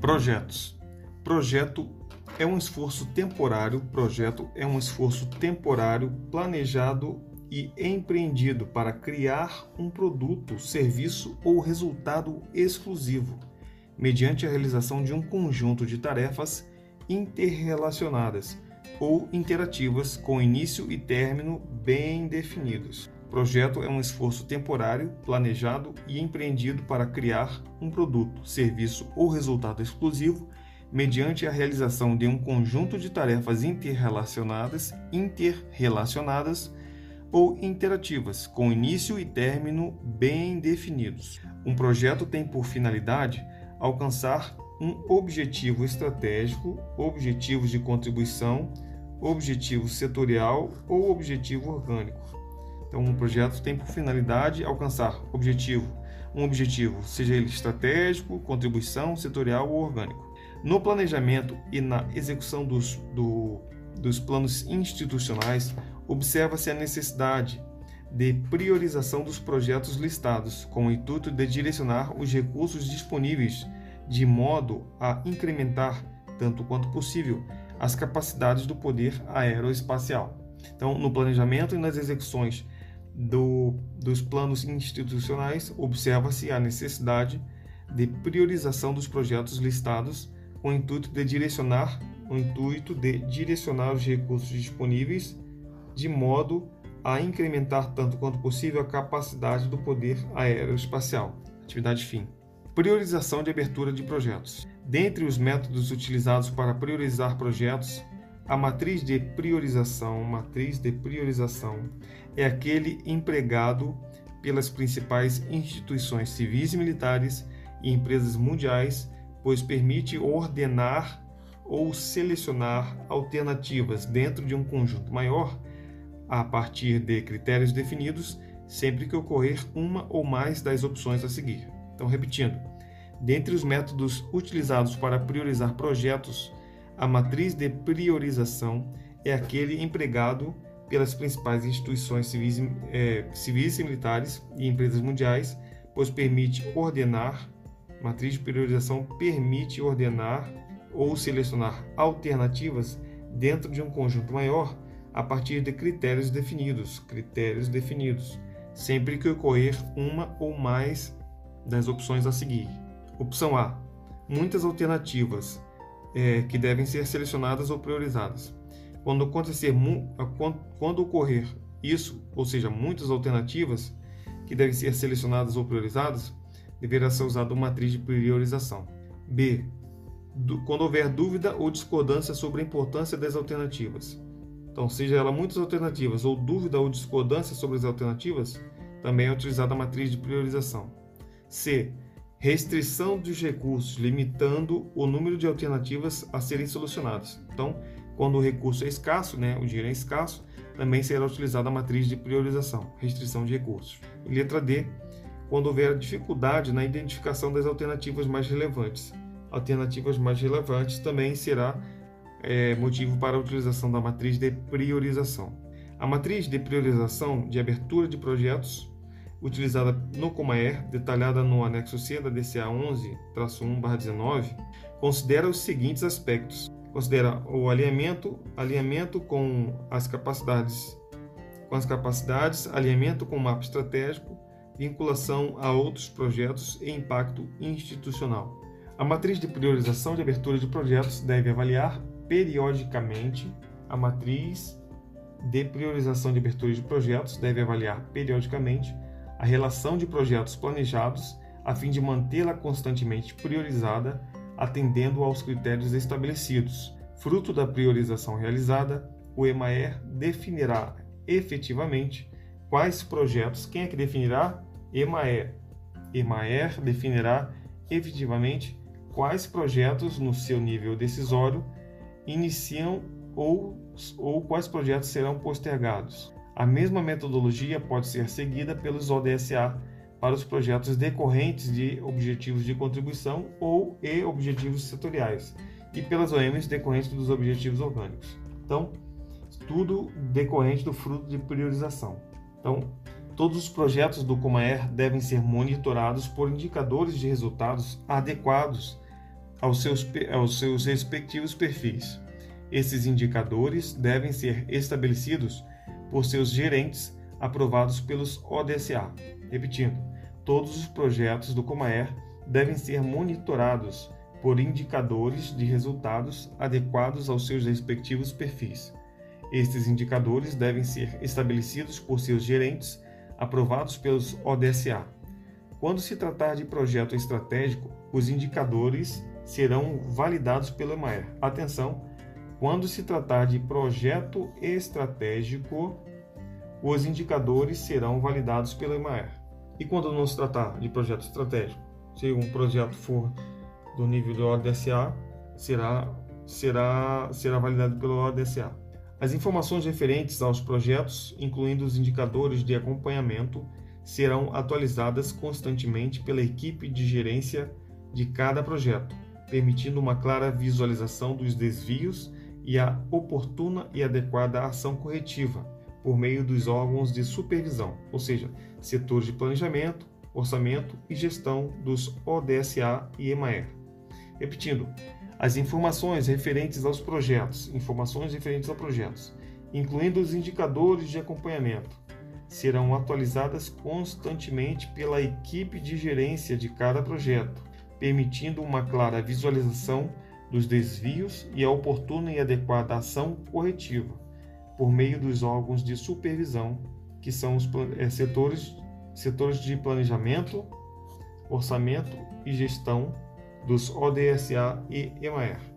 Projetos. Projeto é um esforço temporário, projeto é um esforço temporário planejado e empreendido para criar um produto, serviço ou resultado exclusivo, mediante a realização de um conjunto de tarefas interrelacionadas ou interativas com início e término bem definidos. Projeto é um esforço temporário, planejado e empreendido para criar um produto, serviço ou resultado exclusivo mediante a realização de um conjunto de tarefas interrelacionadas, interrelacionadas ou interativas, com início e término bem definidos. Um projeto tem por finalidade alcançar um objetivo estratégico, objetivos de contribuição, objetivo setorial ou objetivo orgânico. Então, um projeto tem por finalidade alcançar objetivo, um objetivo, seja ele estratégico, contribuição, setorial ou orgânico. No planejamento e na execução dos, do, dos planos institucionais, observa-se a necessidade de priorização dos projetos listados, com o intuito de direcionar os recursos disponíveis de modo a incrementar, tanto quanto possível, as capacidades do poder aeroespacial. Então, no planejamento e nas execuções do, dos planos institucionais, observa-se a necessidade de priorização dos projetos listados com o intuito de direcionar o intuito de direcionar os recursos disponíveis de modo a incrementar tanto quanto possível a capacidade do poder aeroespacial. Atividade fim. Priorização de abertura de projetos. Dentre os métodos utilizados para priorizar projetos, a matriz de priorização, matriz de priorização é aquele empregado pelas principais instituições civis e militares e empresas mundiais, pois permite ordenar ou selecionar alternativas dentro de um conjunto maior a partir de critérios definidos, sempre que ocorrer uma ou mais das opções a seguir. Então, repetindo, dentre os métodos utilizados para priorizar projetos, a matriz de priorização é aquele empregado pelas principais instituições civis, é, civis e militares e empresas mundiais, pois permite ordenar, matriz de priorização permite ordenar ou selecionar alternativas dentro de um conjunto maior a partir de critérios definidos, critérios definidos, sempre que ocorrer uma ou mais das opções a seguir. Opção A: muitas alternativas é, que devem ser selecionadas ou priorizadas. Quando acontecer, quando ocorrer isso, ou seja, muitas alternativas que devem ser selecionadas ou priorizadas, deverá ser usada uma matriz de priorização. B. Quando houver dúvida ou discordância sobre a importância das alternativas. Então, seja ela muitas alternativas ou dúvida ou discordância sobre as alternativas, também é utilizada a matriz de priorização. C. Restrição dos recursos, limitando o número de alternativas a serem solucionadas. Então, quando o recurso é escasso, né, o dinheiro é escasso, também será utilizada a matriz de priorização, restrição de recursos. Letra D, quando houver dificuldade na identificação das alternativas mais relevantes. Alternativas mais relevantes também será é, motivo para a utilização da matriz de priorização. A matriz de priorização de abertura de projetos, utilizada no Comaer, detalhada no anexo C da DCA 11-1-19, considera os seguintes aspectos: considera o alinhamento, alinhamento com as capacidades, com as capacidades, alinhamento com o mapa estratégico, vinculação a outros projetos e impacto institucional. A matriz de priorização de abertura de projetos deve avaliar periodicamente. A matriz de priorização de abertura de projetos deve avaliar periodicamente a relação de projetos planejados a fim de mantê-la constantemente priorizada atendendo aos critérios estabelecidos. Fruto da priorização realizada, o EMAER definirá efetivamente quais projetos. Quem é que definirá? EMAER. EMAER definirá efetivamente quais projetos no seu nível decisório iniciam ou, ou quais projetos serão postergados. A mesma metodologia pode ser seguida pelos ODSA para os projetos decorrentes de objetivos de contribuição ou e objetivos setoriais, e pelas OMs decorrentes dos objetivos orgânicos. Então, tudo decorrente do fruto de priorização. Então, todos os projetos do Comaer devem ser monitorados por indicadores de resultados adequados aos seus, aos seus respectivos perfis. Esses indicadores devem ser estabelecidos por seus gerentes aprovados pelos ODSA. Repetindo, todos os projetos do Comaer devem ser monitorados por indicadores de resultados adequados aos seus respectivos perfis. Estes indicadores devem ser estabelecidos por seus gerentes aprovados pelos ODSA. Quando se tratar de projeto estratégico, os indicadores serão validados pelo EMAER. Atenção, quando se tratar de projeto estratégico, os indicadores serão validados pelo EMAER. E quando não se tratar de projeto estratégico, se um projeto for do nível do ODSA, será, será, será validado pelo ODSA. As informações referentes aos projetos, incluindo os indicadores de acompanhamento, serão atualizadas constantemente pela equipe de gerência de cada projeto, permitindo uma clara visualização dos desvios e a oportuna e adequada ação corretiva por meio dos órgãos de supervisão, ou seja, setores de planejamento, orçamento e gestão dos ODSA e EMAER. Repetindo, as informações referentes aos projetos, informações referentes a projetos, incluindo os indicadores de acompanhamento, serão atualizadas constantemente pela equipe de gerência de cada projeto, permitindo uma clara visualização dos desvios e a oportuna e adequada ação corretiva, por meio dos órgãos de supervisão, que são os é, setores, setores de planejamento, orçamento e gestão dos ODSA e EMAER.